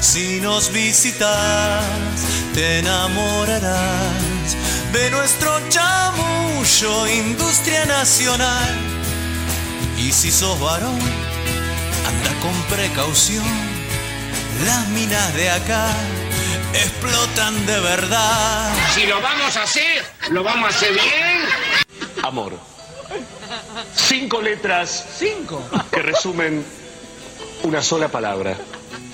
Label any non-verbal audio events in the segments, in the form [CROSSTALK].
Si nos visitas, te enamorarás de nuestro chamullo, industria nacional. Y si sos varón, anda con precaución. Las minas de acá explotan de verdad. Si lo vamos a hacer, lo vamos a hacer bien. Amor. Cinco letras. Cinco. Que resumen una sola palabra.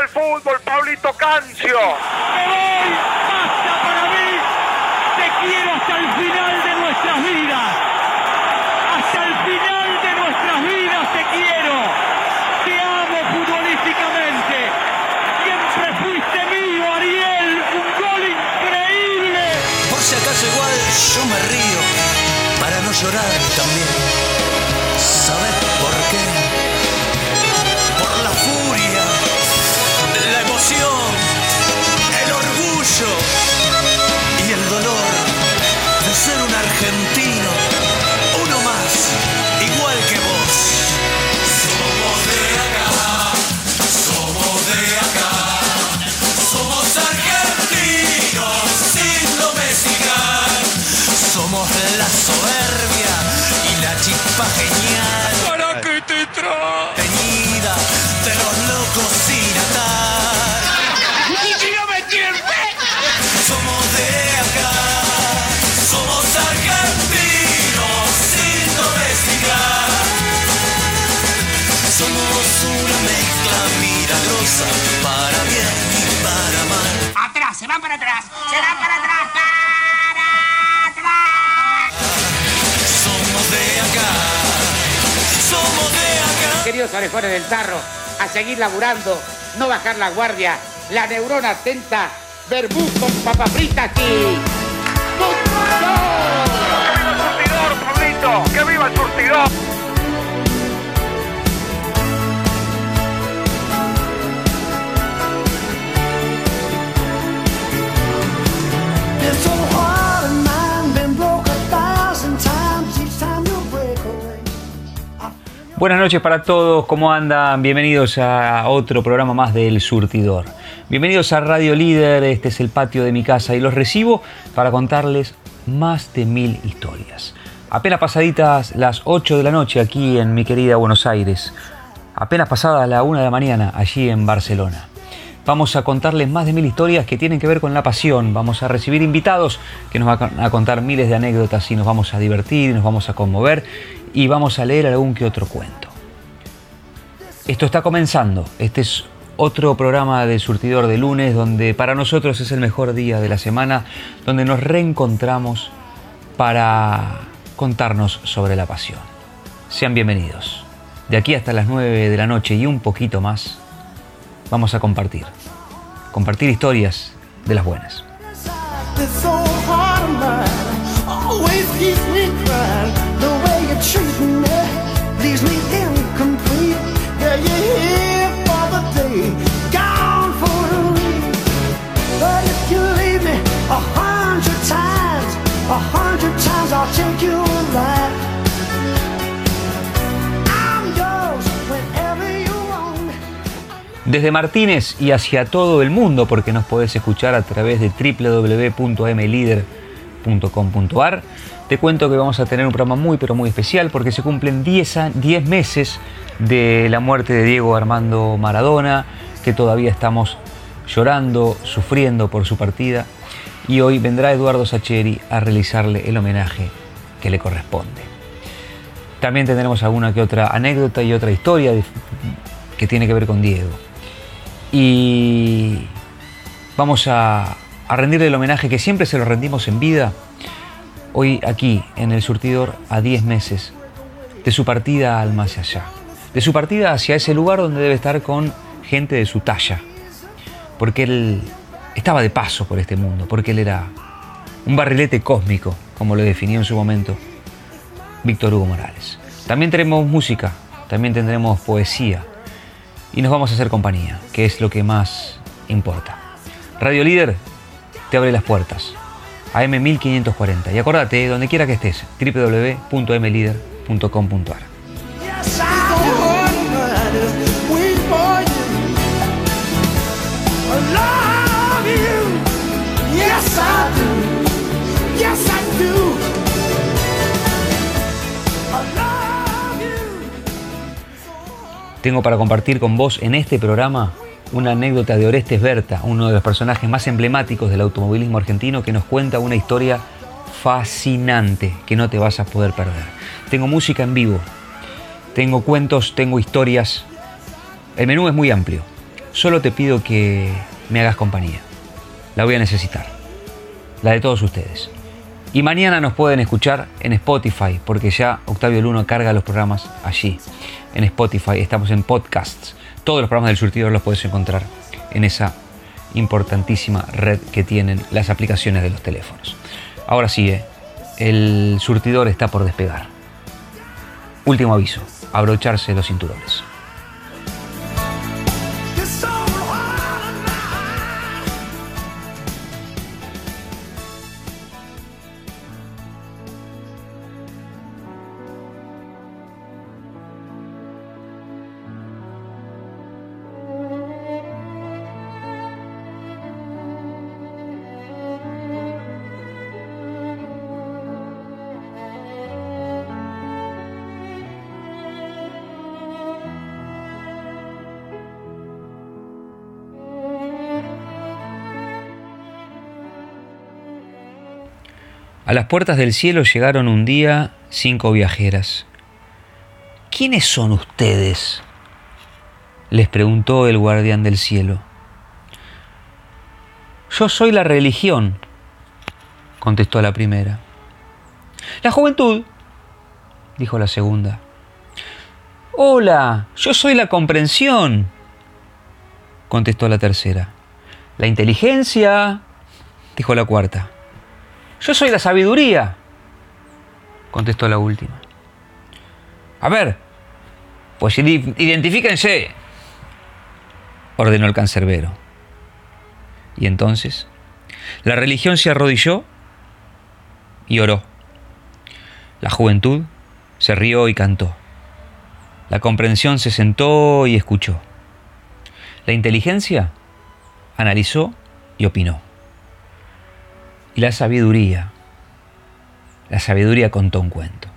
El fútbol, Pablito Cancio. ¡Me voy! ¡Basta para mí! ¡Te quiero hasta el final de nuestras vidas! ¡Hasta el final de nuestras vidas te quiero! ¡Te amo futbolísticamente! ¡Siempre fuiste mío, Ariel! ¡Un gol increíble! Por si acaso igual yo me río para no llorar también. Atrás, se para atrás. Para atrás. Somos de acá, somos de acá. Queridos orejones del tarro, a seguir laburando, no bajar la guardia, la neurona atenta, verbú con papas fritas y... ¡Que viva el surtidor, Pablito! ¡Que viva el surtidor! Buenas noches para todos, ¿cómo andan? Bienvenidos a otro programa más del Surtidor. Bienvenidos a Radio Líder, este es el patio de mi casa y los recibo para contarles más de mil historias. Apenas pasaditas las 8 de la noche aquí en mi querida Buenos Aires. Apenas pasada la 1 de la mañana allí en Barcelona. Vamos a contarles más de mil historias que tienen que ver con la pasión. Vamos a recibir invitados que nos van a contar miles de anécdotas y nos vamos a divertir, nos vamos a conmover y vamos a leer algún que otro cuento. Esto está comenzando. Este es otro programa de Surtidor de lunes donde para nosotros es el mejor día de la semana, donde nos reencontramos para contarnos sobre la pasión. Sean bienvenidos. De aquí hasta las 9 de la noche y un poquito más, vamos a compartir. Compartir historias de las buenas. Desde Martínez y hacia todo el mundo, porque nos podés escuchar a través de www.mlider.com.ar. Te cuento que vamos a tener un programa muy pero muy especial porque se cumplen 10, 10 meses de la muerte de Diego Armando Maradona, que todavía estamos llorando, sufriendo por su partida. Y hoy vendrá Eduardo Sacheri a realizarle el homenaje que le corresponde. También tendremos alguna que otra anécdota y otra historia que tiene que ver con Diego. Y vamos a, rendirle el homenaje que siempre se lo rendimos en vida, hoy aquí en el surtidor a 10 meses de su partida al más allá, de su partida hacia ese lugar donde debe estar con gente de su talla, porque él estaba de paso por este mundo, porque él era un barrilete cósmico, como lo definió en su momento Víctor Hugo Morales. También tenemos música, también tendremos poesía, y nos vamos a hacer compañía, que es lo que más importa. Radio Líder te abre las puertas. AM 1540. Y acordate, donde quiera que estés, www.mlider.com.ar. tengo para compartir con vos en este programa una anécdota de Orestes Berta, uno de los personajes más emblemáticos del automovilismo argentino, que nos cuenta una historia fascinante que no te vas a poder perder. Tengo música en vivo, tengo cuentos, tengo historias. El menú es muy amplio. Solo te pido que me hagas compañía. La voy a necesitar. La de todos ustedes. Y mañana nos pueden escuchar en Spotify, porque ya Octavio Luno carga los programas allí en Spotify, estamos en podcasts. Todos los programas del surtidor los puedes encontrar en esa importantísima red que tienen las aplicaciones de los teléfonos. Ahora sí, eh, el surtidor está por despegar. Último aviso, abrocharse los cinturones. A las puertas del cielo llegaron un día cinco viajeras. ¿Quiénes son ustedes? les preguntó el guardián del cielo. Yo soy la religión, contestó la primera. La juventud, dijo la segunda. Hola, yo soy la comprensión, contestó la tercera. La inteligencia, dijo la cuarta. Yo soy la sabiduría, contestó la última. A ver, pues identifíquense, ordenó el cancerbero. Y entonces, la religión se arrodilló y oró. La juventud se rió y cantó. La comprensión se sentó y escuchó. La inteligencia analizó y opinó y la sabiduría La sabiduría contó un cuento.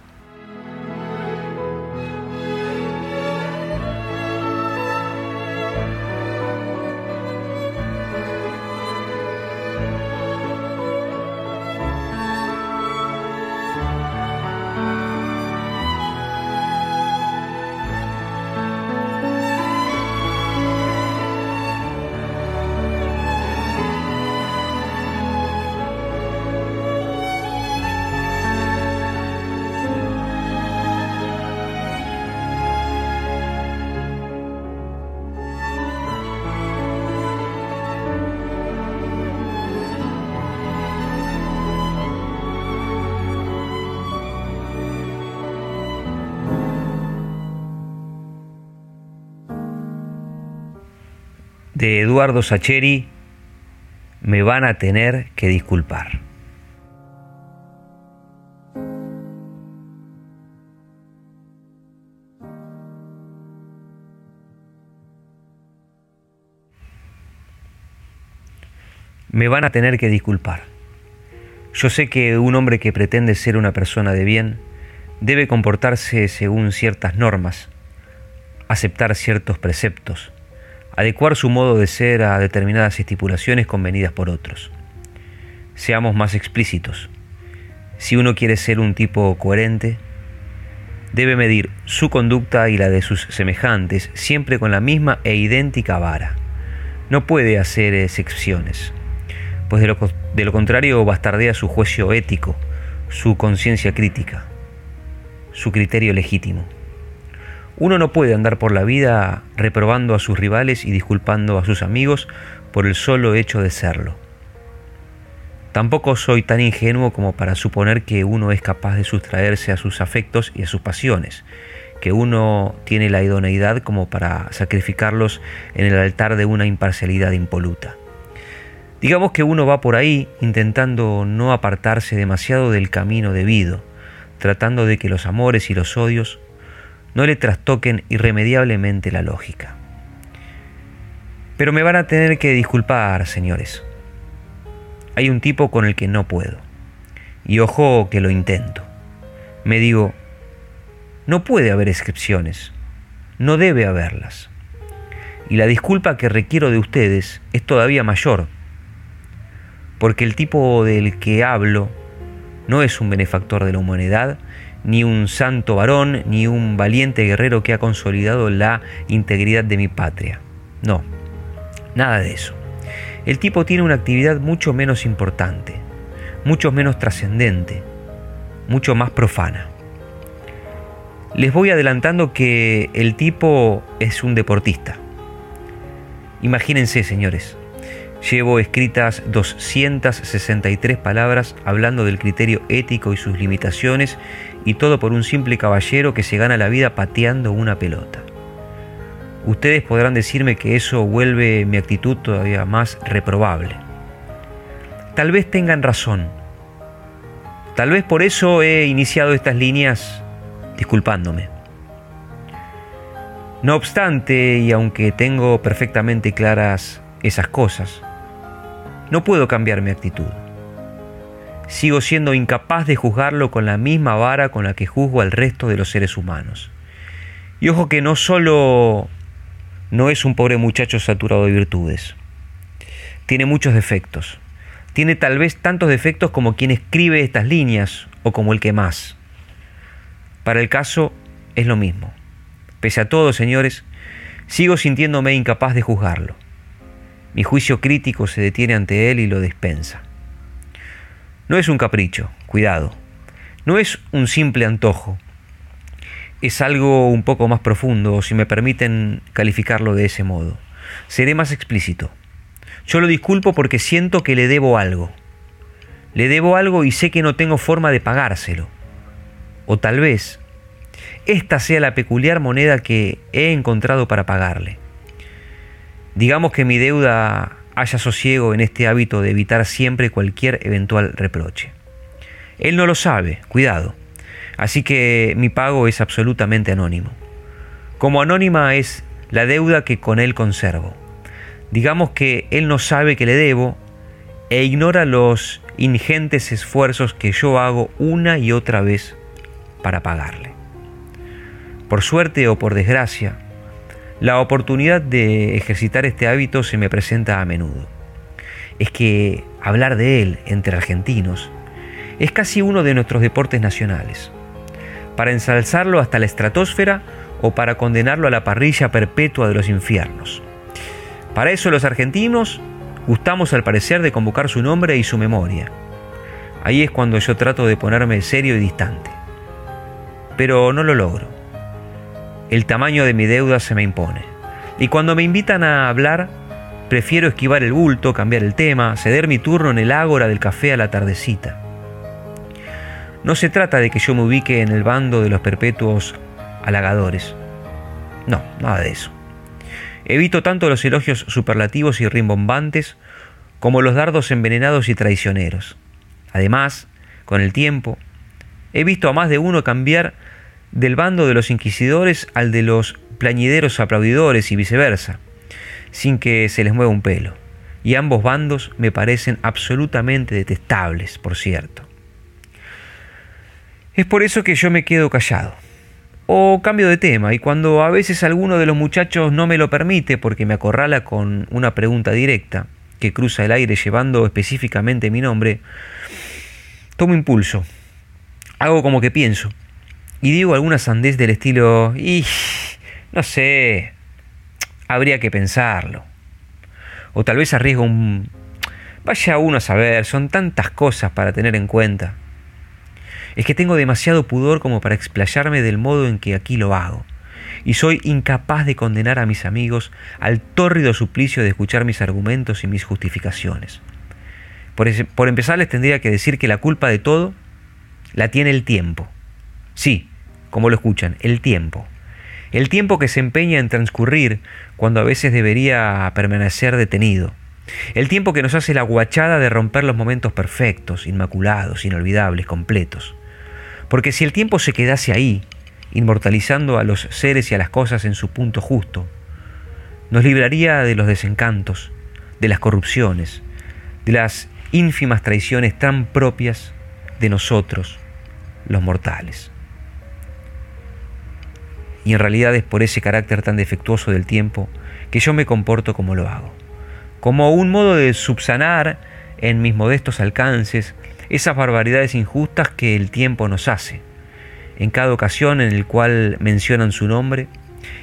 Eduardo Sacheri, me van a tener que disculpar. Me van a tener que disculpar. Yo sé que un hombre que pretende ser una persona de bien debe comportarse según ciertas normas, aceptar ciertos preceptos, adecuar su modo de ser a determinadas estipulaciones convenidas por otros. Seamos más explícitos. Si uno quiere ser un tipo coherente, debe medir su conducta y la de sus semejantes siempre con la misma e idéntica vara. No puede hacer excepciones, pues de lo, contrario bastardea su juicio ético, su conciencia crítica, su criterio legítimo. Uno no puede andar por la vida reprobando a sus rivales y disculpando a sus amigos por el solo hecho de serlo. Tampoco soy tan ingenuo como para suponer que uno es capaz de sustraerse a sus afectos y a sus pasiones, que uno tiene la idoneidad como para sacrificarlos en el altar de una imparcialidad impoluta. Digamos que uno va por ahí intentando no apartarse demasiado del camino debido, tratando de que los amores y los odios no le trastoquen irremediablemente la lógica. Pero me van a tener que disculpar, señores. Hay un tipo con el que no puedo. Y ojo que lo intento. Me digo, no puede haber excepciones. No debe haberlas. Y la disculpa que requiero de ustedes es todavía mayor. Porque el tipo del que hablo no es un benefactor de la humanidad, ni un santo varón, ni un valiente guerrero que ha consolidado la integridad de mi patria. No, nada de eso. El tipo tiene una actividad mucho menos importante, mucho menos trascendente, mucho más profana. Les voy adelantando que el tipo es un deportista. Imagínense, señores, Llevo escritas 263 palabras hablando del criterio ético y sus limitaciones y todo por un simple caballero que se gana la vida pateando una pelota. Ustedes podrán decirme que eso vuelve mi actitud todavía más reprobable. Tal vez tengan razón. Tal vez por eso he iniciado estas líneas disculpándome. No obstante, y aunque tengo perfectamente claras esas cosas, no puedo cambiar mi actitud. Sigo siendo incapaz de juzgarlo con la misma vara con la que juzgo al resto de los seres humanos. Y ojo que no solo no es un pobre muchacho saturado de virtudes, tiene muchos defectos. Tiene tal vez tantos defectos como quien escribe estas líneas o como el que más. Para el caso es lo mismo. Pese a todo, señores, sigo sintiéndome incapaz de juzgarlo. Mi juicio crítico se detiene ante él y lo dispensa. No es un capricho, cuidado. No es un simple antojo. Es algo un poco más profundo, si me permiten calificarlo de ese modo. Seré más explícito. Yo lo disculpo porque siento que le debo algo. Le debo algo y sé que no tengo forma de pagárselo. O tal vez esta sea la peculiar moneda que he encontrado para pagarle. Digamos que mi deuda haya sosiego en este hábito de evitar siempre cualquier eventual reproche. Él no lo sabe, cuidado. Así que mi pago es absolutamente anónimo. Como anónima es la deuda que con él conservo. Digamos que él no sabe que le debo e ignora los ingentes esfuerzos que yo hago una y otra vez para pagarle. Por suerte o por desgracia, la oportunidad de ejercitar este hábito se me presenta a menudo. Es que hablar de él entre argentinos es casi uno de nuestros deportes nacionales. Para ensalzarlo hasta la estratosfera o para condenarlo a la parrilla perpetua de los infiernos. Para eso los argentinos gustamos al parecer de convocar su nombre y su memoria. Ahí es cuando yo trato de ponerme serio y distante. Pero no lo logro. El tamaño de mi deuda se me impone. Y cuando me invitan a hablar, prefiero esquivar el bulto, cambiar el tema, ceder mi turno en el ágora del café a la tardecita. No se trata de que yo me ubique en el bando de los perpetuos halagadores. No, nada de eso. Evito tanto los elogios superlativos y rimbombantes como los dardos envenenados y traicioneros. Además, con el tiempo, he visto a más de uno cambiar del bando de los inquisidores al de los plañideros aplaudidores y viceversa, sin que se les mueva un pelo. Y ambos bandos me parecen absolutamente detestables, por cierto. Es por eso que yo me quedo callado. O cambio de tema, y cuando a veces alguno de los muchachos no me lo permite porque me acorrala con una pregunta directa, que cruza el aire llevando específicamente mi nombre, tomo impulso, hago como que pienso, y digo alguna sandez del estilo, y no sé, habría que pensarlo. O tal vez arriesgo un... Vaya uno a saber, son tantas cosas para tener en cuenta es que tengo demasiado pudor como para explayarme del modo en que aquí lo hago. Y soy incapaz de condenar a mis amigos al tórrido suplicio de escuchar mis argumentos y mis justificaciones. Por, por empezar les tendría que decir que la culpa de todo la tiene el tiempo. Sí, como lo escuchan, el tiempo. El tiempo que se empeña en transcurrir cuando a veces debería permanecer detenido. El tiempo que nos hace la guachada de romper los momentos perfectos, inmaculados, inolvidables, completos. Porque si el tiempo se quedase ahí, inmortalizando a los seres y a las cosas en su punto justo, nos libraría de los desencantos, de las corrupciones, de las ínfimas traiciones tan propias de nosotros, los mortales. Y en realidad es por ese carácter tan defectuoso del tiempo que yo me comporto como lo hago, como un modo de subsanar en mis modestos alcances esas barbaridades injustas que el tiempo nos hace. En cada ocasión en el cual mencionan su nombre,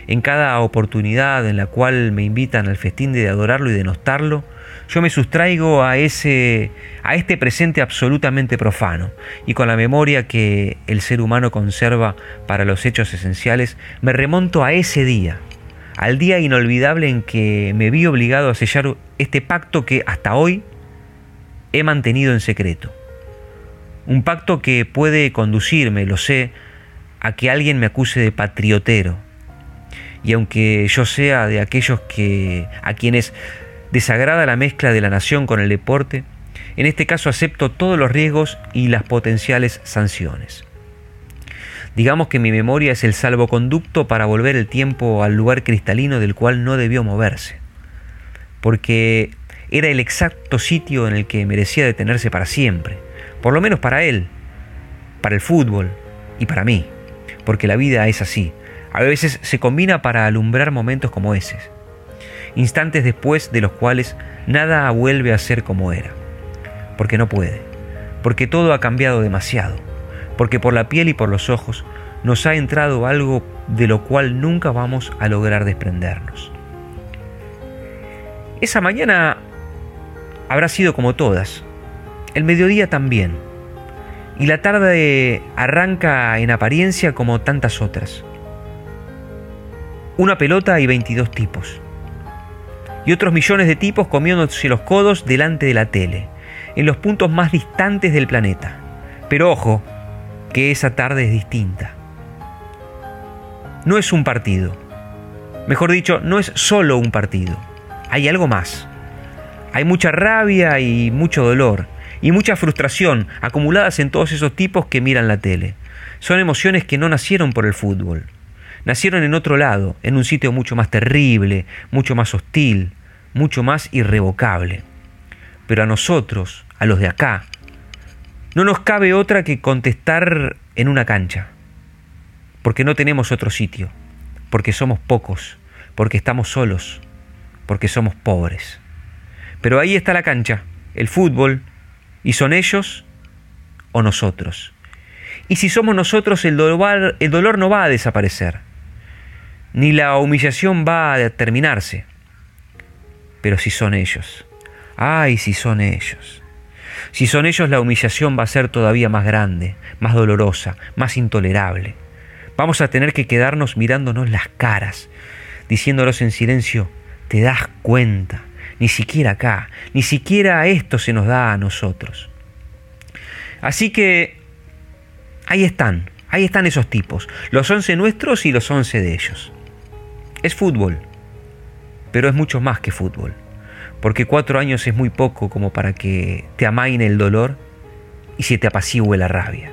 en cada oportunidad en la cual me invitan al festín de adorarlo y de nostarlo, yo me sustraigo a ese a este presente absolutamente profano y con la memoria que el ser humano conserva para los hechos esenciales, me remonto a ese día, al día inolvidable en que me vi obligado a sellar este pacto que hasta hoy he mantenido en secreto. Un pacto que puede conducirme, lo sé, a que alguien me acuse de patriotero. Y aunque yo sea de aquellos que a quienes desagrada la mezcla de la nación con el deporte, en este caso acepto todos los riesgos y las potenciales sanciones. Digamos que mi memoria es el salvoconducto para volver el tiempo al lugar cristalino del cual no debió moverse, porque era el exacto sitio en el que merecía detenerse para siempre por lo menos para él, para el fútbol y para mí, porque la vida es así. A veces se combina para alumbrar momentos como ese, instantes después de los cuales nada vuelve a ser como era, porque no puede, porque todo ha cambiado demasiado, porque por la piel y por los ojos nos ha entrado algo de lo cual nunca vamos a lograr desprendernos. Esa mañana habrá sido como todas, el mediodía también. Y la tarde arranca en apariencia como tantas otras. Una pelota y 22 tipos. Y otros millones de tipos comiéndose los codos delante de la tele, en los puntos más distantes del planeta. Pero ojo, que esa tarde es distinta. No es un partido. Mejor dicho, no es solo un partido. Hay algo más. Hay mucha rabia y mucho dolor y mucha frustración acumuladas en todos esos tipos que miran la tele. Son emociones que no nacieron por el fútbol. Nacieron en otro lado, en un sitio mucho más terrible, mucho más hostil, mucho más irrevocable. Pero a nosotros, a los de acá, No nos cabe otra que contestar en una cancha, porque no tenemos otro sitio, porque somos pocos, porque estamos solos, porque somos pobres. Pero ahí está la cancha, el fútbol, y son ellos o nosotros. Y si somos nosotros, el dolor, el dolor no va a desaparecer, ni la humillación va a terminarse. Pero si son ellos, ay, si son ellos. Si son ellos, la humillación va a ser todavía más grande, más dolorosa, más intolerable. Vamos a tener que quedarnos mirándonos las caras, diciéndolos en silencio, ¿te das cuenta? Ni siquiera acá, ni siquiera esto se nos da a nosotros. Así que ahí están, ahí están esos tipos, los once nuestros y los once de ellos. Es fútbol, pero es mucho más que fútbol porque cuatro años es muy poco como para que te amaine el dolor y se te apacigüe la rabia.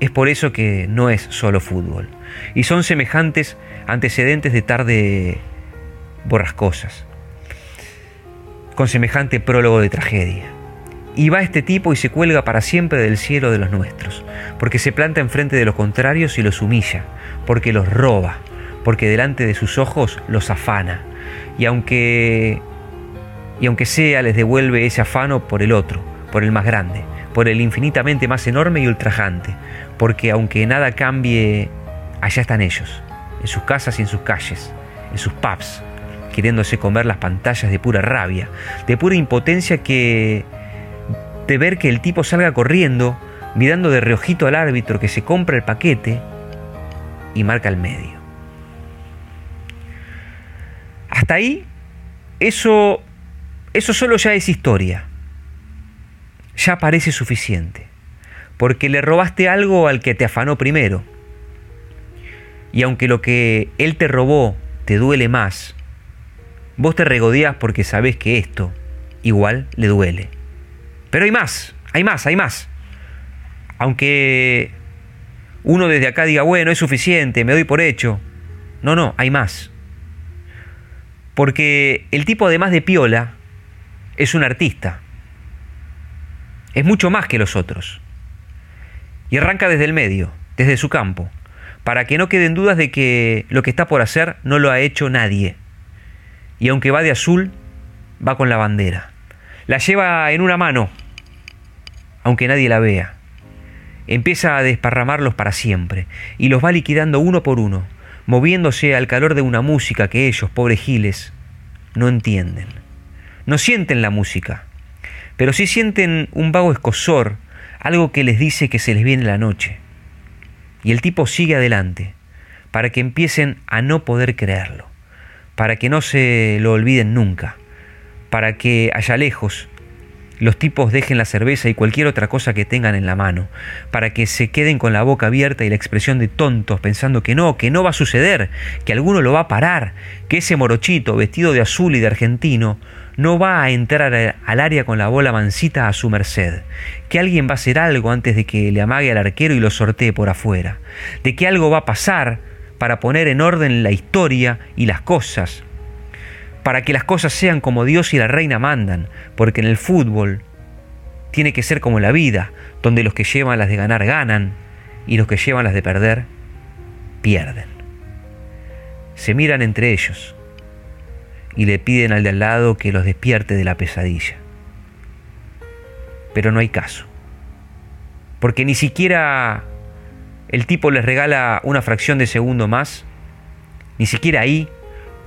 Es por eso que no es solo fútbol, y son semejantes antecedentes de tarde borrascosas, con semejante prólogo de tragedia. Y va este tipo y se cuelga para siempre del cielo de los nuestros, porque se planta enfrente de los contrarios y los humilla, porque los roba, porque delante de sus ojos los afana. Y aunque y aunque sea les devuelve ese afano por el otro, por el más grande, por el infinitamente más enorme y ultrajante, porque aunque nada cambie, allá están ellos, en sus casas y en sus calles, en sus pubs, queriéndose comer las pantallas de pura rabia, de pura impotencia que de ver que el tipo salga corriendo, mirando de reojito al árbitro que se compra el paquete y marca el medio. Hasta ahí, eso eso solo ya es historia. Ya parece suficiente. Porque le robaste algo al que te afanó primero. Y aunque lo que él te robó te duele más, vos te regodeás porque sabés que esto igual le duele. Pero hay más, hay más, hay más. Aunque uno desde acá diga, bueno, es suficiente, me doy por hecho. No, no, hay más. Porque el tipo además de piola, es un artista. Es mucho más que los otros. Y arranca desde el medio, desde su campo, para que no queden dudas de que lo que está por hacer no lo ha hecho nadie. Y aunque va de azul, va con la bandera. La lleva en una mano, aunque nadie la vea. Empieza a desparramarlos para siempre y los va liquidando uno por uno, moviéndose al calor de una música que ellos, pobres giles, no entienden no sienten la música, pero sí sienten un vago escosor, algo que les dice que se les viene la noche. Y el tipo sigue adelante, para que empiecen a no poder creerlo, para que no se lo olviden nunca, para que allá lejos los tipos dejen la cerveza y cualquier otra cosa que tengan en la mano, para que se queden con la boca abierta y la expresión de tontos pensando que no, que no va a suceder, que alguno lo va a parar, que ese morochito vestido de azul y de argentino no va a entrar al área con la bola mansita a su merced, que alguien va a hacer algo antes de que le amague al arquero y lo sortee por afuera, de que algo va a pasar para poner en orden la historia y las cosas, para que las cosas sean como Dios y la reina mandan, porque en el fútbol tiene que ser como la vida, donde los que llevan las de ganar ganan y los que llevan las de perder pierden. Se miran entre ellos y le piden al de al lado que los despierte de la pesadilla. Pero no hay caso, porque ni siquiera el tipo les regala una fracción de segundo más, ni siquiera ahí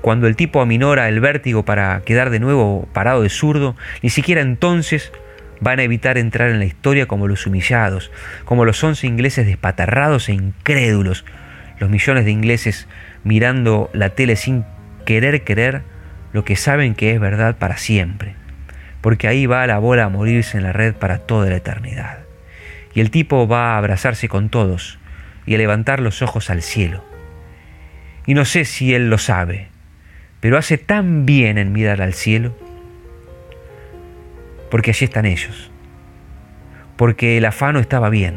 cuando el tipo aminora el vértigo para quedar de nuevo parado de zurdo, ni siquiera entonces van a evitar entrar en la historia como los humillados, como los once ingleses despatarrados e incrédulos, los millones de ingleses mirando la tele sin querer querer lo que saben que es verdad para siempre, porque ahí va la bola a morirse en la red para toda la eternidad. Y el tipo va a abrazarse con todos y a levantar los ojos al cielo. Y no sé si él lo sabe, pero hace tan bien en mirar al cielo, porque allí están ellos, porque el afano estaba bien,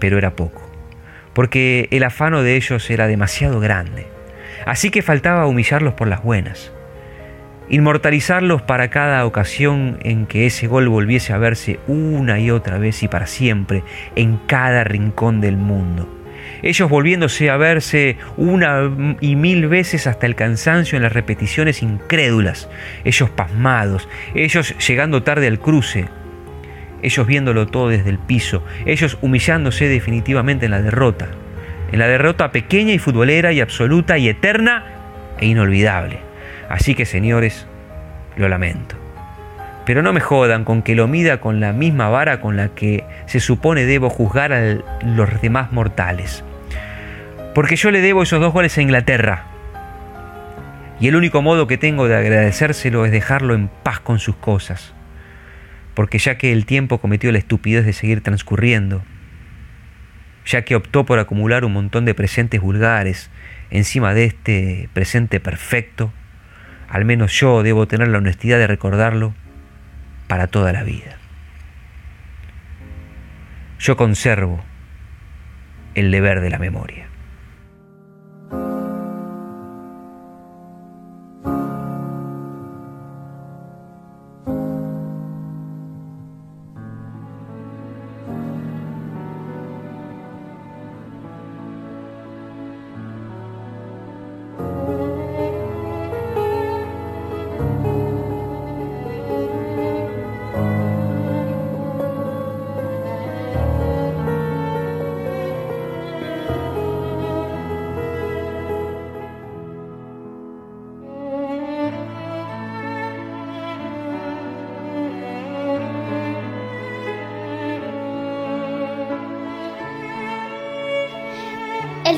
pero era poco, porque el afano de ellos era demasiado grande, así que faltaba humillarlos por las buenas. inmortalizarlos para cada ocasión en que ese gol volviese a verse una y otra vez y para siempre en cada rincón del mundo. Ellos volviéndose a verse una y mil veces hasta el cansancio en las repeticiones incrédulas, ellos pasmados, ellos llegando tarde al cruce, ellos viéndolo todo desde el piso, ellos humillándose definitivamente en la derrota, en la derrota pequeña y futbolera y absoluta y eterna e inolvidable. Así que señores, lo lamento. Pero no me jodan con que lo mida con la misma vara con la que se supone debo juzgar a los demás mortales. Porque yo le debo esos dos goles a Inglaterra. Y el único modo que tengo de agradecérselo es dejarlo en paz con sus cosas. Porque ya que el tiempo cometió la estupidez de seguir transcurriendo, ya que optó por acumular un montón de presentes vulgares encima de este presente perfecto, al menos yo debo tener la honestidad de recordarlo para toda la vida. Yo conservo el deber de la memoria. El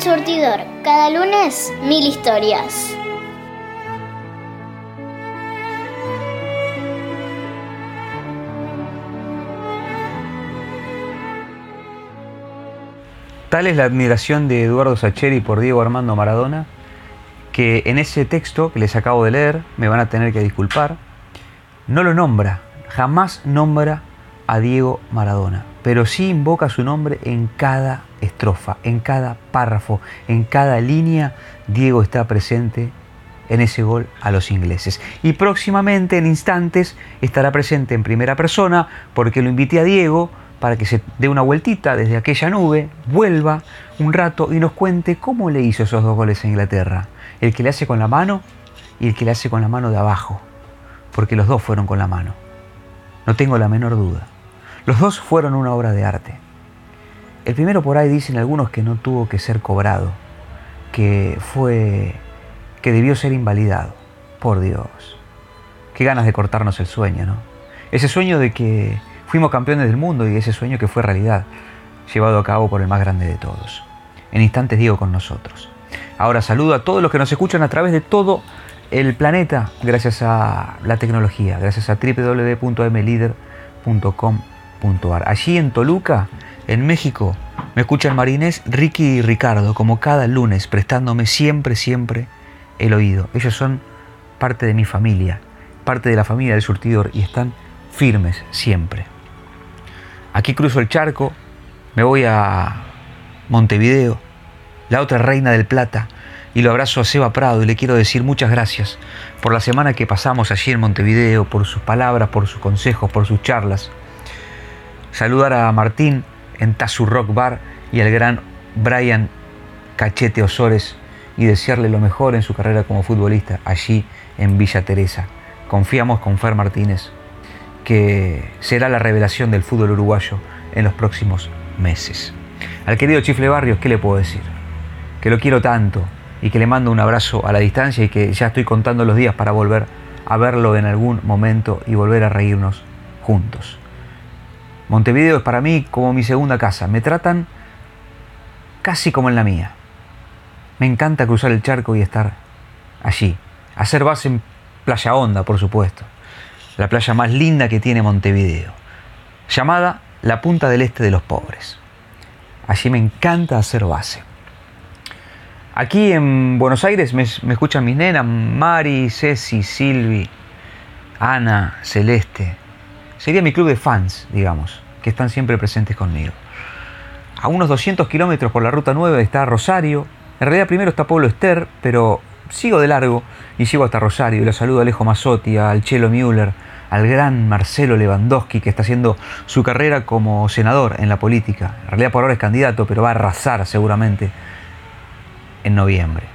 Surtidor, cada lunes mil historias. Tal es la admiración de Eduardo Sacheri por Diego Armando Maradona, que en ese texto que les acabo de leer, me van a tener que disculpar, no lo nombra, jamás nombra a Diego Maradona, pero sí invoca su nombre en cada estrofa, en cada párrafo, en cada línea, Diego está presente en ese gol a los ingleses. Y próximamente, en instantes, estará presente en primera persona porque lo invité a Diego para que se dé una vueltita desde aquella nube, vuelva un rato y nos cuente cómo le hizo esos dos goles a Inglaterra. El que le hace con la mano y el que le hace con la mano de abajo, porque los dos fueron con la mano. No tengo la menor duda. Los dos fueron una obra de arte. El primero por ahí dicen algunos que no tuvo que ser cobrado, que fue que debió ser invalidado. Por Dios. Qué ganas de cortarnos el sueño, ¿no? Ese sueño de que fuimos campeones del mundo y ese sueño que fue realidad, llevado a cabo por el más grande de todos. En instantes digo con nosotros. Ahora saludo a todos los que nos escuchan a través de todo el planeta gracias a la tecnología, gracias a www.mlider.com.ar. Allí en Toluca en México me escuchan Marinés, Ricky y Ricardo, como cada lunes, prestándome siempre, siempre el oído. Ellos son parte de mi familia, parte de la familia del surtidor y están firmes siempre. Aquí cruzo el charco, me voy a Montevideo, la otra reina del Plata, y lo abrazo a Seba Prado y le quiero decir muchas gracias por la semana que pasamos allí en Montevideo, por sus palabras, por sus consejos, por sus charlas. Saludar a Martín, en Tazu Rock Bar y al gran Brian Cachete Osores y desearle lo mejor en su carrera como futbolista allí en Villa Teresa. Confiamos con Fer Martínez que será la revelación del fútbol uruguayo en los próximos meses. Al querido Chifle Barrios, ¿qué le puedo decir? Que lo quiero tanto y que le mando un abrazo a la distancia y que ya estoy contando los días para volver a verlo en algún momento y volver a reírnos juntos. Montevideo es para mí como mi segunda casa. Me tratan casi como en la mía. Me encanta cruzar el charco y estar allí. Hacer base en Playa Honda, por supuesto. La playa más linda que tiene Montevideo. Llamada la Punta del Este de los Pobres. Allí me encanta hacer base. Aquí en Buenos Aires me, me escuchan mis nenas, Mari, Ceci, Silvi, Ana, Celeste, sería mi club de fans, digamos, que están siempre presentes conmigo. A unos 200 kilómetros por la ruta 9 está Rosario. En realidad primero está Pueblo Ester, pero sigo de largo y llego hasta Rosario y saludo a Alejo Mazzotti, al Chelo Müller, al gran Marcelo Lewandowski que está haciendo su carrera como senador en la política. En realidad por ahora es candidato, pero va a arrasar seguramente en noviembre.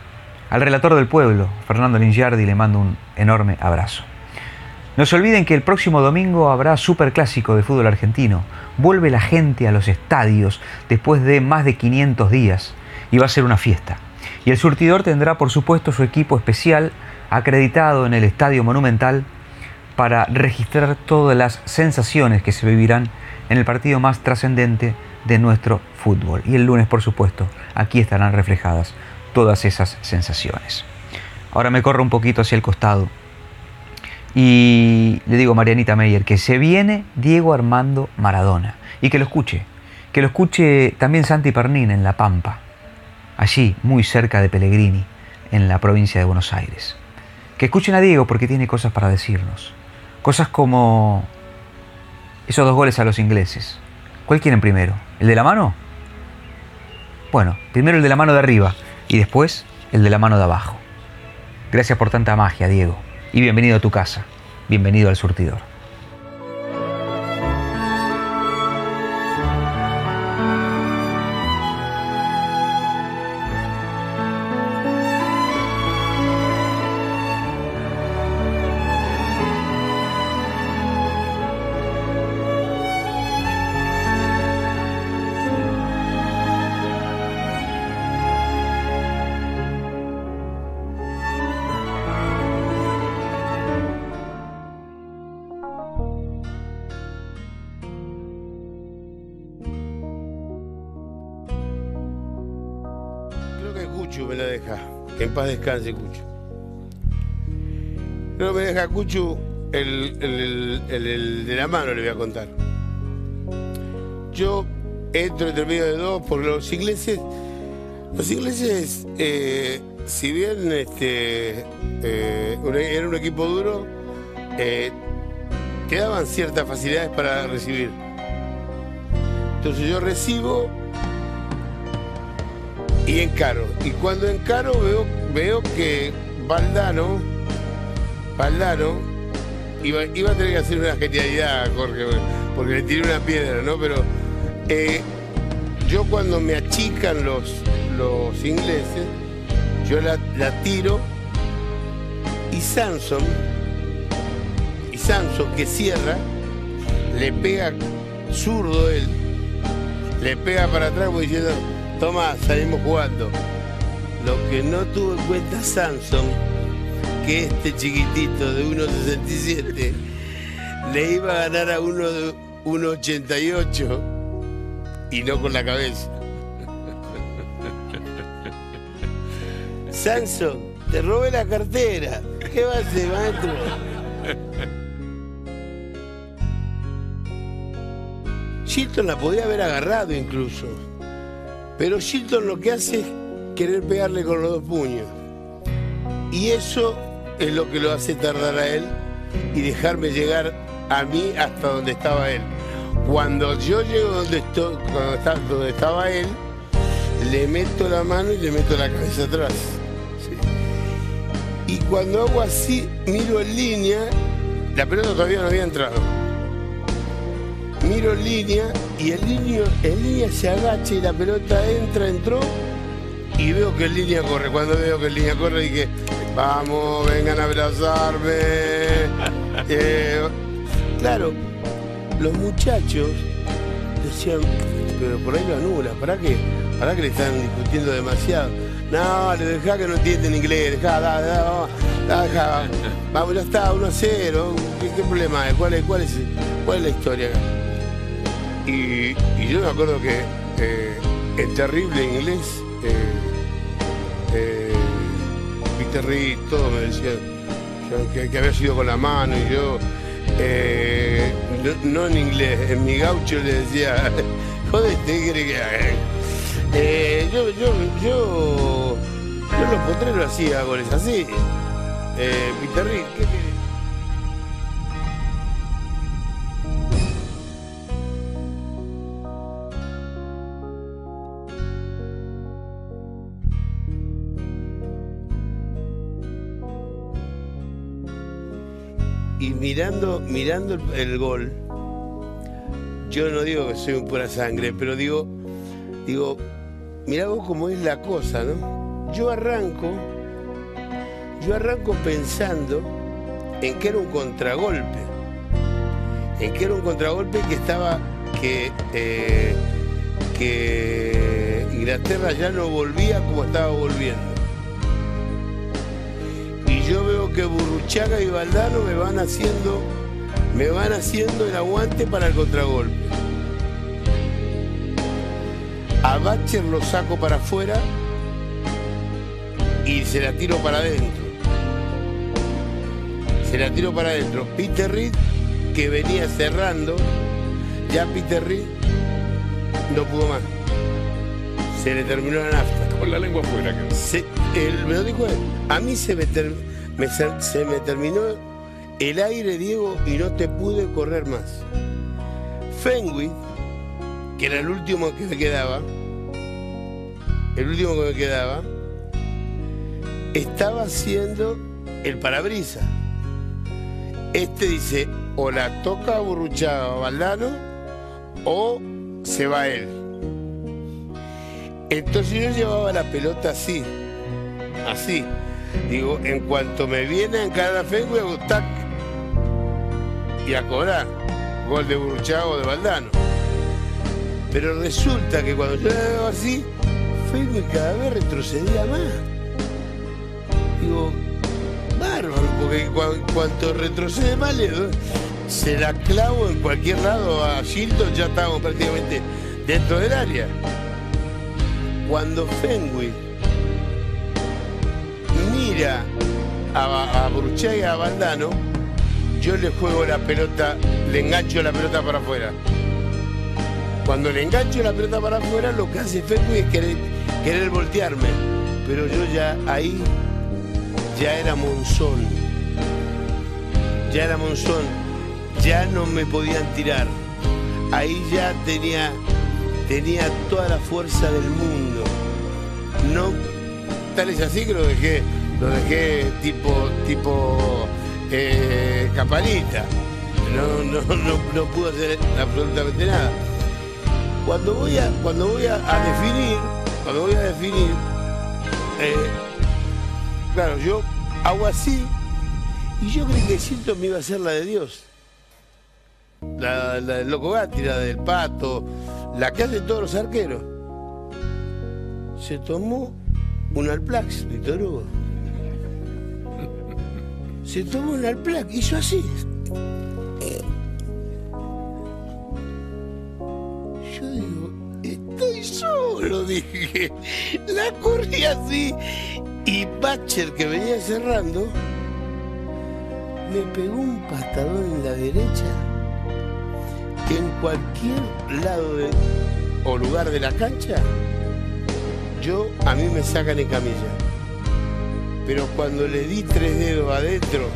Al relator del pueblo, Fernando Lingiardi, le mando un enorme abrazo. No se olviden que el próximo domingo habrá superclásico de fútbol argentino. Vuelve la gente a los estadios después de más de 500 días y va a ser una fiesta. Y el surtidor tendrá, por supuesto, su equipo especial acreditado en el Estadio Monumental para registrar todas las sensaciones que se vivirán en el partido más trascendente de nuestro fútbol. Y el lunes, por supuesto, aquí estarán reflejadas todas esas sensaciones. Ahora me corro un poquito hacia el costado y le digo a Marianita Meyer que se viene Diego Armando Maradona y que lo escuche, que lo escuche también Santi Pernín en La Pampa, allí muy cerca de Pellegrini, en la provincia de Buenos Aires. Que escuchen a Diego porque tiene cosas para decirnos. Cosas como esos dos goles a los ingleses. ¿Cuál quieren primero? ¿El de la mano? Bueno, primero el de la mano de arriba y después el de la mano de abajo. Gracias por tanta magia, Diego y bienvenido a tu casa, bienvenido al surtidor. Descanse, Cucho. No me deja Cucho el, de la mano, le voy a contar. Yo entro entre medio de dos porque los ingleses, los ingleses, eh, si bien este, eh, era un equipo duro, eh, te daban ciertas facilidades para recibir. Entonces yo recibo y encaro. Y cuando encaro veo, veo que Valdano, Valdano, iba, a tener que hacer una genialidad, Jorge, porque le tiré una piedra, ¿no? Pero eh, yo cuando me achican los, los ingleses, yo la, la tiro y Samson, y Samson que cierra, le pega zurdo él, le pega para atrás como diciendo Toma, salimos jugando. Lo que no tuvo en cuenta Samson, que este chiquitito de 1,67 [LAUGHS] le iba a ganar a uno de 1,88 y no con la cabeza. Samson, te robé la cartera. ¿Qué va a hacer, maestro? Chilton la podía haber agarrado incluso. Pero Shilton lo que hace es querer pegarle con los dos puños. Y eso es lo que lo hace tardar a él y dejarme llegar a mí hasta donde estaba él. Cuando yo llego donde, estoy, donde estaba él, le meto la mano y le meto la cabeza atrás. Y cuando hago así, miro en línea, la pelota todavía no había entrado. En línea y el niño, el línea se agacha y la pelota entra, entró y veo que el línea corre. Cuando veo que el línea corre dije, vamos, vengan a abrazarme. [LAUGHS] Eh, claro, los muchachos decían, pero por ahí lo anula, ¿para qué? ¿Para qué le están discutiendo demasiado? No, le dejá que no entienden inglés, dejá, da, da, dejá. [LAUGHS] Vamos, ya está, 1 a 0. ¿Qué, problema es? ¿Cuál es, cuál es, cuál es la historia acá? Y, yo me acuerdo que eh, el terrible inglés, eh, eh, Peter Reed, todo me decía que, había sido con la mano y yo, no, en inglés, en mi gaucho le decía, [LAUGHS] joder, ¿qué crees que yo, yo, yo, yo los potreros hacía goles así. Peter Reed, ¿qué y mirando, mirando el, gol, yo no digo que soy un pura sangre, pero digo, digo, mirá vos cómo es la cosa, ¿no? Yo arranco, yo arranco pensando en que era un contragolpe, en que era un contragolpe que estaba, que, eh, que Inglaterra ya no volvía como estaba volviendo. Que Burruchaga y Valdano me van haciendo, me van haciendo el aguante para el contragolpe. A Bacher lo saco para afuera y se la tiro para adentro. Se la tiro para adentro. Peter Reed, que venía cerrando, ya Peter Reed no pudo más. Se le terminó la nafta. Con la lengua afuera. que- Se- el- me lo dijo él. A mí se me, ter- se- me terminó el aire, Diego, y no te pude correr más. Fenwick, que era el último que me quedaba, el último que me quedaba, estaba haciendo el parabrisa. Este dice, o la toca Burruchaga o Valdano, o se va él. Entonces yo llevaba la pelota así, así. Digo, en cuanto me viene a encarar a Fenwick, hago tac y a cobrar. Gol de Burruchaga o de Valdano. Pero resulta que cuando yo la hago así, Fenwick cada vez retrocedía más. Digo, bárbaro, porque cuanto retrocede más, le doy- se la clavo en cualquier lado a Shilton, ya estábamos prácticamente dentro del área. Cuando Fenwick a, a a Valdano, yo le juego la pelota, le engancho la pelota para afuera. Cuando le engancho la pelota para afuera, lo que hace Fenwick es querer, querer voltearme. Pero yo ya ahí, ya era Monzón. Ya era Monzón. Ya no me podían tirar. Ahí ya tenía, tenía toda la fuerza del mundo. No, tal es así que lo dejé, lo dejé tipo, tipo eh. No, no, [LAUGHS] no, no pude hacer absolutamente nada. Cuando voy a, cuando voy a definir, cuando voy a definir, eh, claro, yo hago así y yo creí que siento me iba a ser la de Dios. La, la del Loco Gatti, la del Pato, la que hacen todos los arqueros. Se tomó un Alplax, Víctor Hugo. Se tomó un Alplax, hizo así. Yo digo, estoy solo, [LAUGHS] dije. La corrí así. Y Batcher, que venía cerrando, me pegó un patadón en la derecha que en cualquier lado o lugar de la cancha, yo a mí me sacan en camilla. Pero cuando le di tres dedos adentro,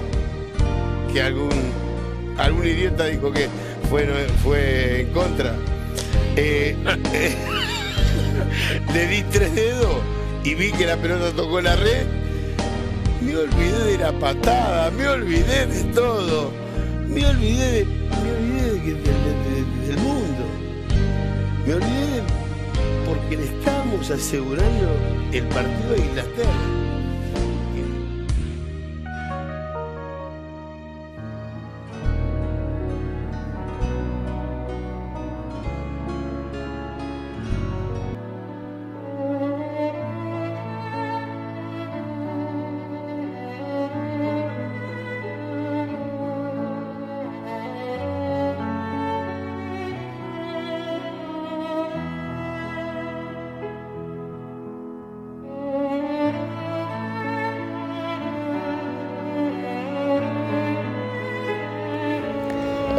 que algún, algún idiota dijo que fue, fue en contra, eh, [LAUGHS] le di tres dedos y vi que la pelota tocó la red, me olvidé de la patada, me olvidé de todo, me olvidé de, me olvidé del mundo, me olvidé porque le estábamos asegurando el partido de Inglaterra.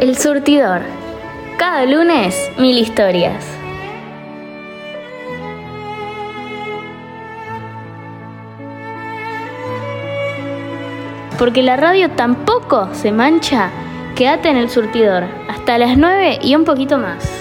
El surtidor. Cada lunes, mil historias. Porque la radio tampoco se mancha, quédate en el surtidor. Hasta las 9 y un poquito más.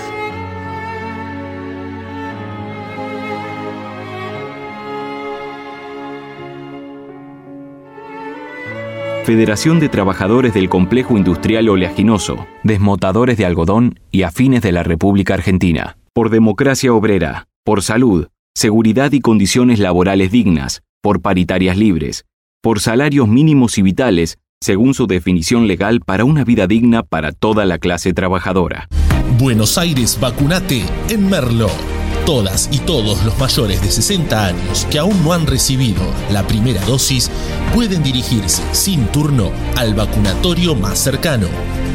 Federación de Trabajadores del Complejo Industrial Oleaginoso, Desmotadores de Algodón y Afines de la República Argentina. Por democracia obrera, por salud, seguridad y condiciones laborales dignas, por paritarias libres, por salarios mínimos y vitales, según su definición legal para una vida digna para toda la clase trabajadora. Buenos Aires Vacunate en Merlo. Todas y todos los mayores de 60 años que aún no han recibido la primera dosis pueden dirigirse sin turno al vacunatorio más cercano.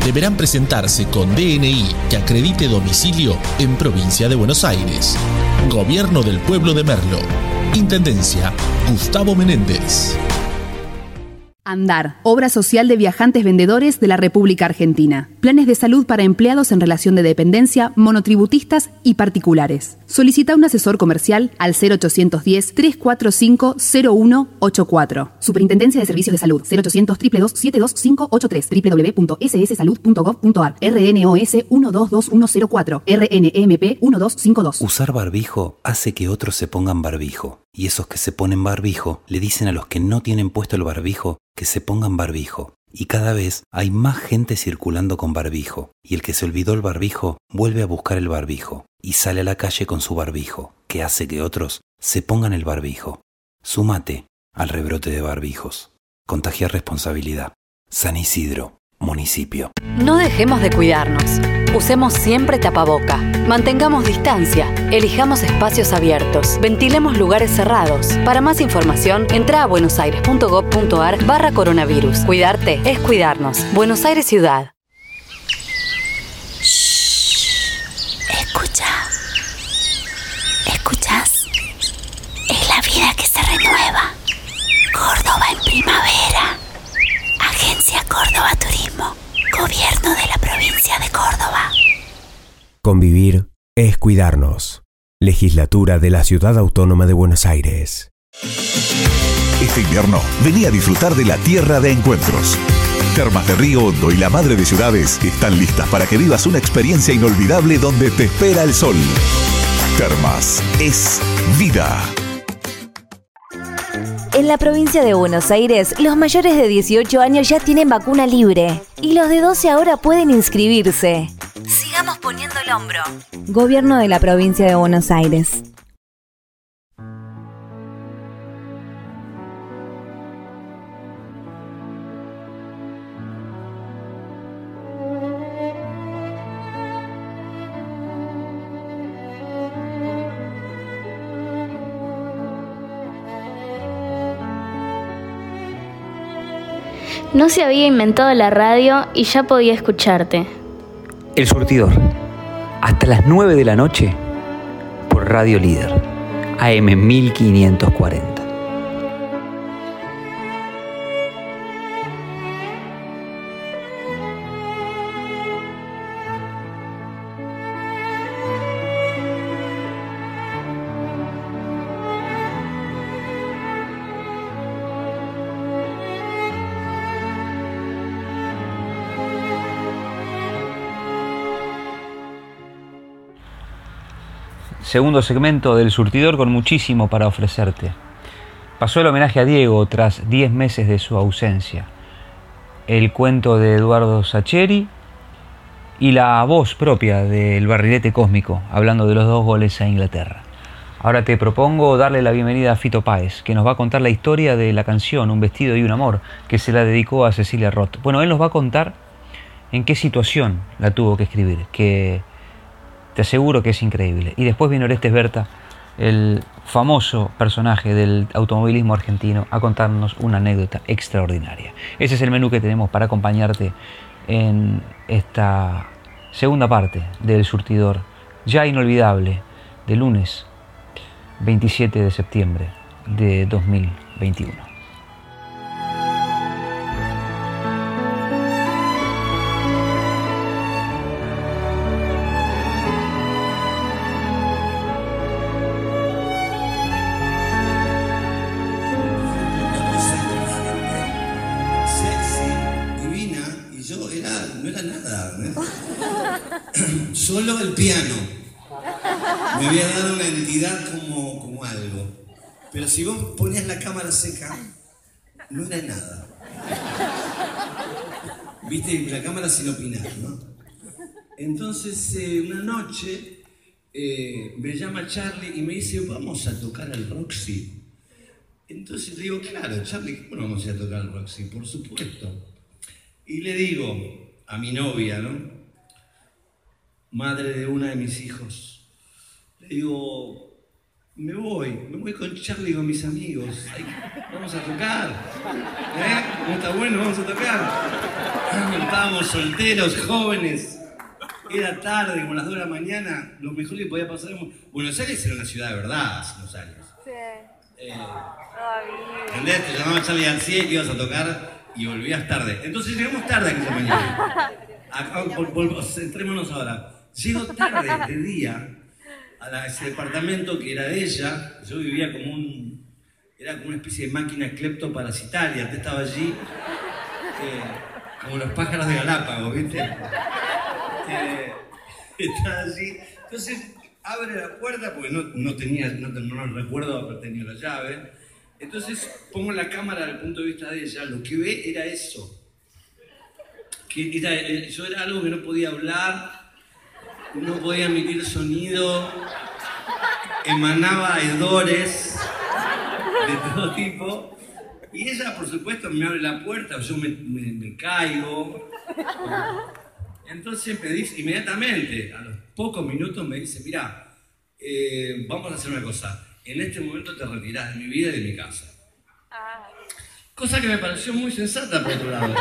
Deberán presentarse con DNI que acredite domicilio en provincia de Buenos Aires. Gobierno del Pueblo de Merlo. Intendencia Gustavo Menéndez. Andar, obra social de viajantes vendedores de la República Argentina. Planes de salud para empleados en relación de dependencia, monotributistas y particulares. Solicita un asesor comercial al 0810-345-0184. Superintendencia de Servicios de Salud 0800 72583 www.sssalud.gov.ar RNOS 122104 RNMP 1252. Usar barbijo hace que otros se pongan barbijo. Y esos que se ponen barbijo le dicen a los que no tienen puesto el barbijo que se pongan barbijo. Y cada vez hay más gente circulando con barbijo. Y el que se olvidó el barbijo vuelve a buscar el barbijo. Y sale a la calle con su barbijo, que hace que otros se pongan el barbijo. Súmate al rebrote de barbijos. Contagiar responsabilidad. San Isidro, municipio. No dejemos de cuidarnos. Usemos siempre tapaboca. Mantengamos distancia. Elijamos espacios abiertos. Ventilemos lugares cerrados. Para más información, entra a buenosaires.gov.ar barra coronavirus. Cuidarte es cuidarnos. Buenos Aires Ciudad. Escucha. ¿Escuchas? Es la vida que se renueva. Córdoba en primavera. Agencia Córdoba Turismo. Gobierno de la provincia de Córdoba. Convivir es cuidarnos. Legislatura de la Ciudad Autónoma de Buenos Aires. Este invierno, vení a disfrutar de la tierra de encuentros. Termas de Río Hondo y la Madre de Ciudades están listas para que vivas una experiencia inolvidable donde te espera el sol. Termas es vida. La provincia de Buenos Aires, los mayores de 18 años ya tienen vacuna libre y los de 12 ahora pueden inscribirse. Sigamos poniendo el hombro. Gobierno de la provincia de Buenos Aires. No se había inventado la radio y ya podía escucharte. El surtidor. Hasta las 9 de la noche por Radio Líder. AM 1540. Segundo segmento del surtidor con muchísimo para ofrecerte. Pasó el homenaje a Diego tras 10 meses de su ausencia. El cuento de Eduardo Sacheri y la voz propia del barrilete cósmico, hablando de los dos goles a Inglaterra. Ahora te propongo darle la bienvenida a Fito Páez, que nos va a contar la historia de la canción Un vestido y un amor, que se la dedicó a Cecilia Roth. Bueno, él nos va a contar en qué situación la tuvo que escribir, que te aseguro que es increíble. Y después viene Orestes Berta, el famoso personaje del automovilismo argentino, a contarnos una anécdota extraordinaria. Ese es el menú que tenemos para acompañarte en esta segunda parte del surtidor, ya inolvidable, de lunes 27 de septiembre de 2021. Algo. Pero si vos ponías la cámara seca, no era nada. viste, la cámara sin opinar, ¿no? Entonces, eh, una noche eh, me llama Charlie y me dice, vamos a tocar al Roxy. Entonces le digo, claro, Charlie, ¿cómo vamos a a tocar al Roxy? Por supuesto. Y le digo a mi novia, ¿no? Madre de una de mis hijos, le digo, me voy, me voy con Charlie y con mis amigos. Ay, vamos a tocar. ¿Eh? ¿No está bueno? Vamos a tocar. Estábamos solteros, jóvenes. Era tarde, como las 2 de la mañana. Lo mejor que podía pasar en Buenos Aires era una ciudad de verdad hace unos años. Sí. Eh. ¿Entendés? Te llamaba Charlie García y ibas a tocar y volvías tarde. Entonces llegamos tarde aquella mañana. [LAUGHS] Acá, vol- vol- centrémonos ahora. Llego tarde de día a ese departamento que era de ella. Yo vivía como un. Era como una especie de máquina cleptoparasitaria. Antes estaba allí. eh, como los pájaros de Galápagos, ¿viste? Eh, [LAUGHS] estaba allí. Entonces abre la puerta porque no, no tenía, no, no recuerdo haber tenido la llave. Entonces pongo la cámara desde el punto de vista de ella. Lo que ve era eso. Que era- eh, yo era algo que no podía hablar, no podía emitir sonido, emanaba hedores de todo tipo. Y ella, por supuesto, me abre la puerta, yo me, caigo. Entonces me dice inmediatamente, a los pocos minutos me dice, mira, eh, vamos a hacer una cosa, en este momento te retirás de mi vida y de mi casa. Cosa que me pareció muy sensata por otro lado,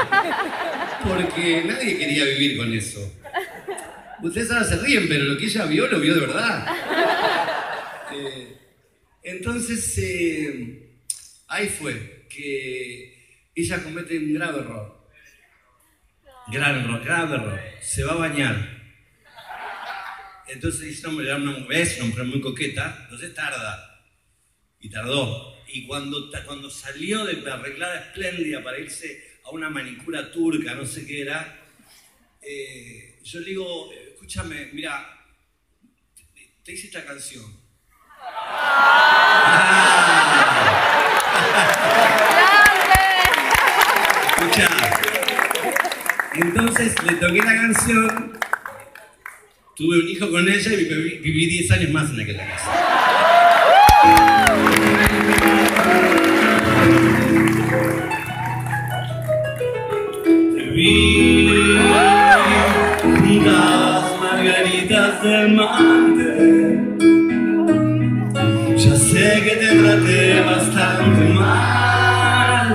porque nadie quería vivir con eso. Ustedes ahora se ríen, pero lo que ella vio, lo vio de verdad. [LAUGHS] Eh, entonces, eh, ahí fue que ella comete un grave error. Gran error, grave error. Se va a bañar. Entonces dice, no, era una mujer, una mujer muy coqueta, entonces tarda. Y tardó. Y cuando, cuando salió de la arreglada espléndida para irse a una manicura turca, no sé qué era, eh, yo le digo, escúchame, mira, te, te hice esta canción. Escucha. Entonces le toqué la canción, tuve un hijo con ella y viví, viví 10 años más en aquella casa. Del. Ya sé que te traté bastante mal.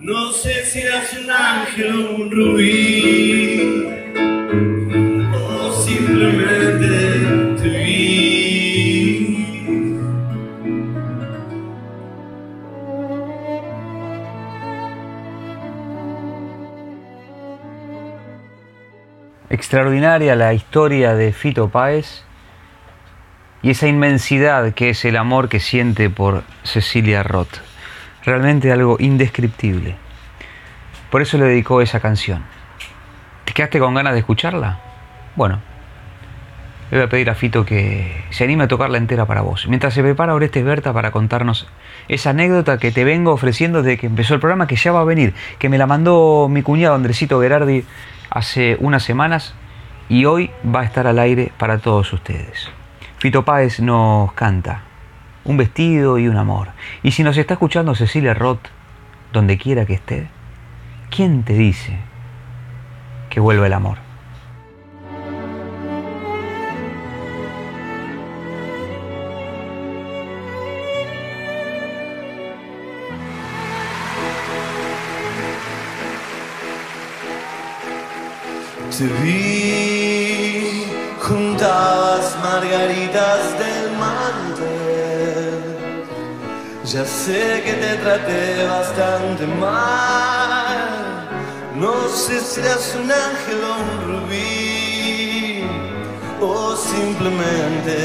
No sé si eras un ángel o un rubí. Extraordinaria la historia de Fito Páez y esa inmensidad que es el amor que siente por Cecilia Roth. Realmente algo indescriptible. Por eso le dedicó esa canción. ¿Te quedaste con ganas de escucharla? Bueno, le voy a pedir a Fito que se anime a tocarla entera para vos. Mientras se prepara Orestes Berta para contarnos esa anécdota que te vengo ofreciendo desde que empezó el programa, que ya va a venir, que me la mandó mi cuñado Andresito Gerardi hace unas semanas y hoy va a estar al aire para todos ustedes. Fito Páez nos canta un vestido y un amor. Y si nos está escuchando Cecilia Roth, donde quiera que esté, ¿quién te dice que vuelva el amor? Te vi las margaritas del mantel. Ya sé que te traté bastante mal. No sé si eras un ángel o un rubí. O simplemente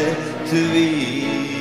te vi.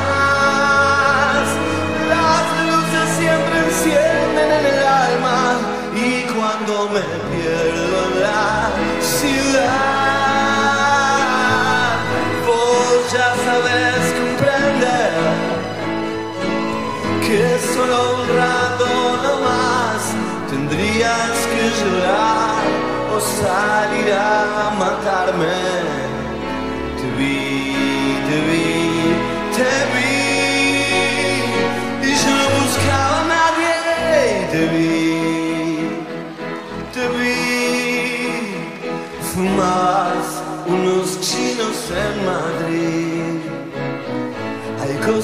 Me pierdo en la ciudad, vos ya sabes comprender que solo un rato no más tendrías que llorar o salir a matarme. Te vi, te vi,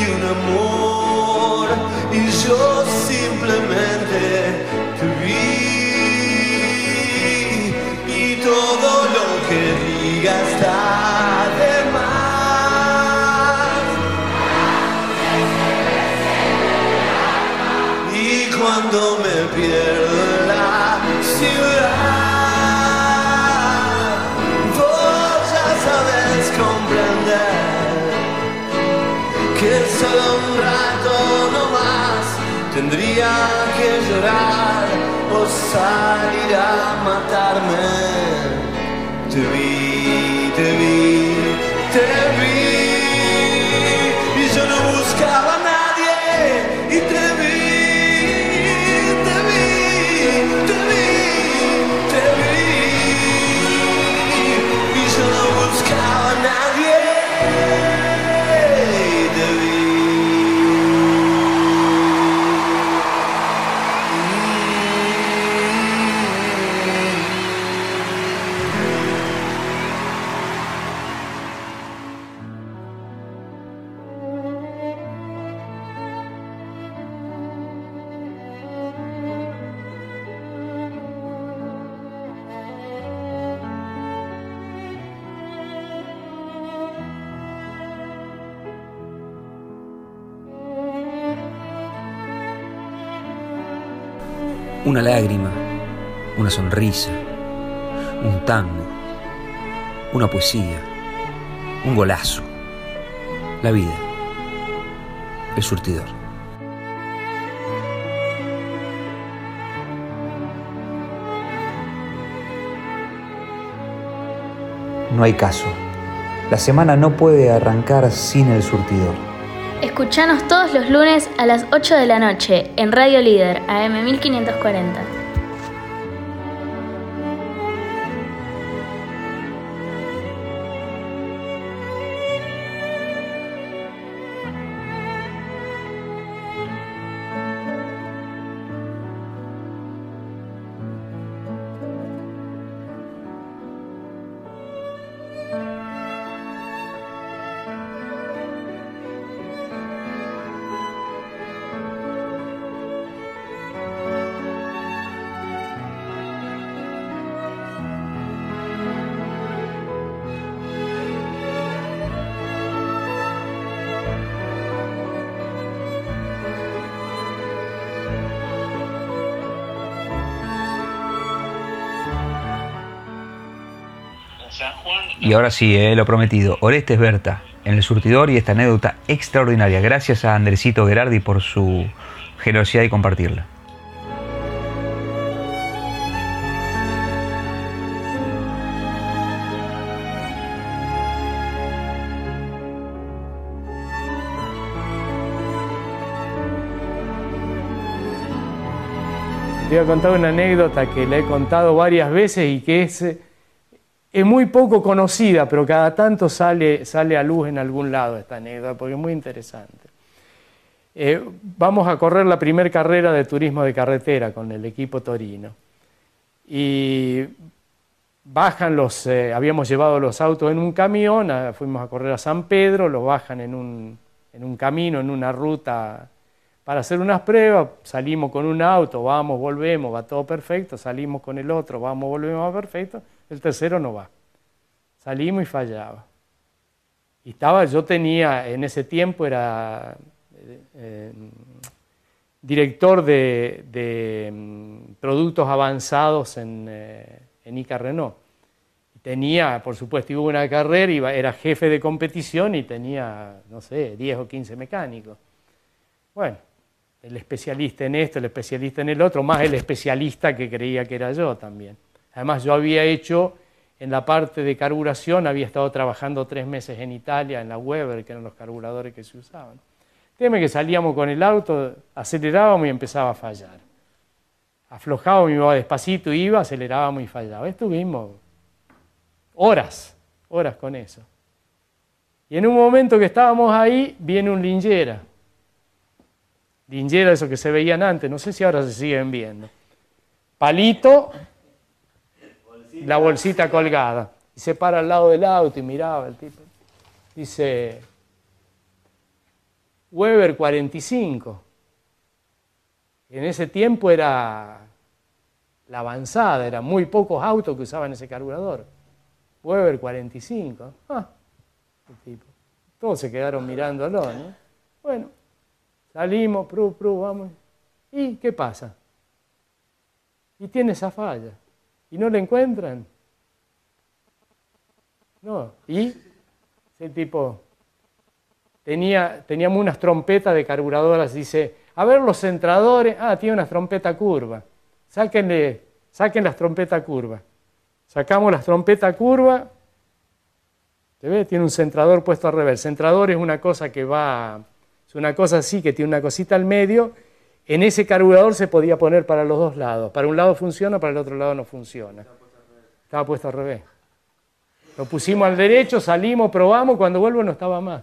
y un amor y yo simplemente te vi. Y todo lo que diga está de más. Y cuando me pierdo solo un rato no más tendría que llorar o salir a matarme. Te vi, te vi, te vi Una lágrima, una sonrisa, un tango, una poesía, un golazo. La vida, el surtidor. No hay caso. La semana no puede arrancar sin el surtidor. Escuchanos todos los lunes a las 8 de la noche en Radio Líder AM 1540. Y ahora sí, eh, lo prometido. Orestes Berta en el surtidor y esta anécdota extraordinaria. Gracias a Andresito Gerardi por su generosidad y compartirla. Te voy a contar una anécdota que la he contado varias veces y que es, eh, es muy poco conocida, pero cada tanto sale, a luz en algún lado esta anécdota porque es muy interesante. eh, vamos a correr la primera carrera de turismo de carretera con el equipo Torino. Y bajan los, eh, habíamos llevado los autos en un camión, fuimos a correr a San Pedro, los bajan en un, en un camino, en una ruta para hacer unas pruebas, salimos con un auto, vamos, volvemos, va todo perfecto, salimos con el otro, vamos, volvemos, va perfecto, el tercero no va. Salimos y fallaba. Y estaba, yo tenía, en ese tiempo era eh, director de, mm, productos avanzados en, eh, Ica Renault. Tenía, por supuesto, hubo una carrera, iba, era jefe de competición y tenía, no sé, 10 o 15 mecánicos. Bueno, el especialista en esto, el especialista en el otro, más el especialista que creía que era yo también. Además, yo había hecho en la parte de carburación, había estado trabajando tres meses en Italia, en la Weber, que eran los carburadores que se usaban. Teme que salíamos con el auto, acelerábamos y empezaba a fallar. Aflojábamos, iba despacito, iba, acelerábamos y fallaba. Estuvimos horas, horas con eso. Y en un momento que estábamos ahí, viene un lingera Lingera, eso que se veían antes, no sé si ahora se siguen viendo. Palito, la bolsita colgada. Y se para al lado del auto y miraba el tipo. Dice, Weber 45. En ese tiempo era la avanzada, eran muy pocos autos que usaban ese carburador. Weber 45. Ah, el tipo. Todos se quedaron mirándolo, ¿no? Bueno, Salimos, pru, pru, vamos. ¿Y qué pasa? Y tiene esa falla. ¿Y no la encuentran? No. ¿Y? Ese tipo tenía, teníamos unas trompetas de carburadoras, dice, a ver los centradores, ah, tiene una trompeta curva. Sáquenle, saquen las trompetas curvas. Sacamos las trompetas curvas. ¿Se ve? Tiene un centrador puesto al revés. El centrador es una cosa que va una cosa así que tiene una cosita al medio. En ese carburador se podía poner para los dos lados. Para un lado funciona, para el otro lado no funciona. Estaba puesto al revés. Lo pusimos al derecho, salimos, probamos, cuando vuelvo no estaba más.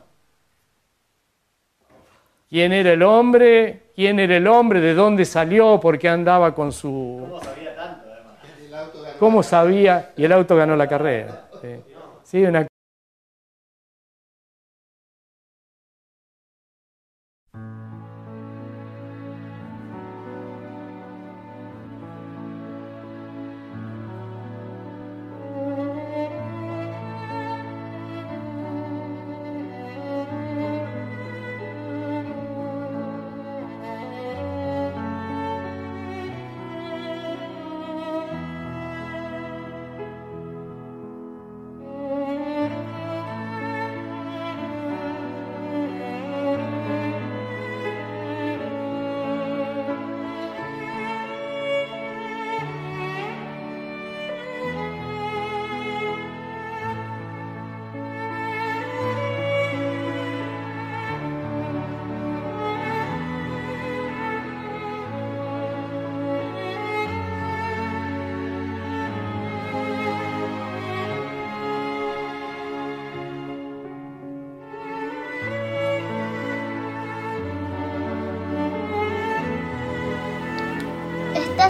¿Quién era el hombre? ¿Quién era el hombre? ¿De dónde salió? ¿Por qué andaba con su... ¿Cómo sabía tanto, además? ¿Cómo sabía? Y el auto ganó la carrera. Sí, sí una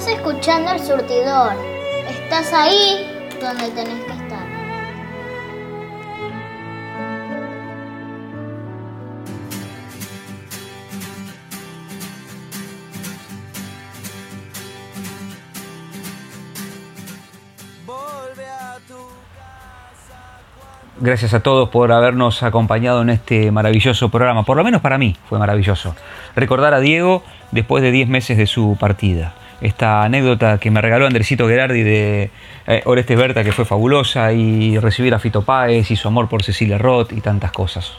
Estás escuchando el surtidor. Estás ahí donde tenés que estar. Gracias a todos por habernos acompañado en este maravilloso programa. Por lo menos para mí fue maravilloso. Recordar a Diego después de 10 meses de su partida esta anécdota que me regaló Andresito Gerardi de eh, Orestes Berta, que fue fabulosa, y recibir a Fito Páez y su amor por Cecilia Roth y tantas cosas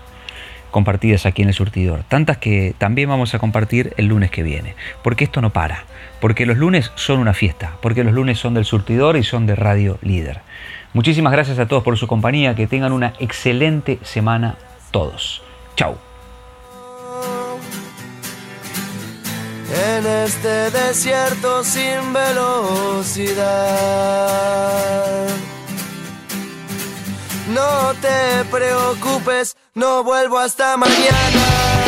compartidas aquí en el surtidor. Tantas que también vamos a compartir el lunes que viene. Porque esto no para. Porque los lunes son una fiesta. Porque los lunes son del surtidor y son de Radio Líder. Muchísimas gracias a todos por su compañía. Que tengan una excelente semana todos. Chau. En este desierto sin velocidad. No te preocupes, no vuelvo hasta mañana.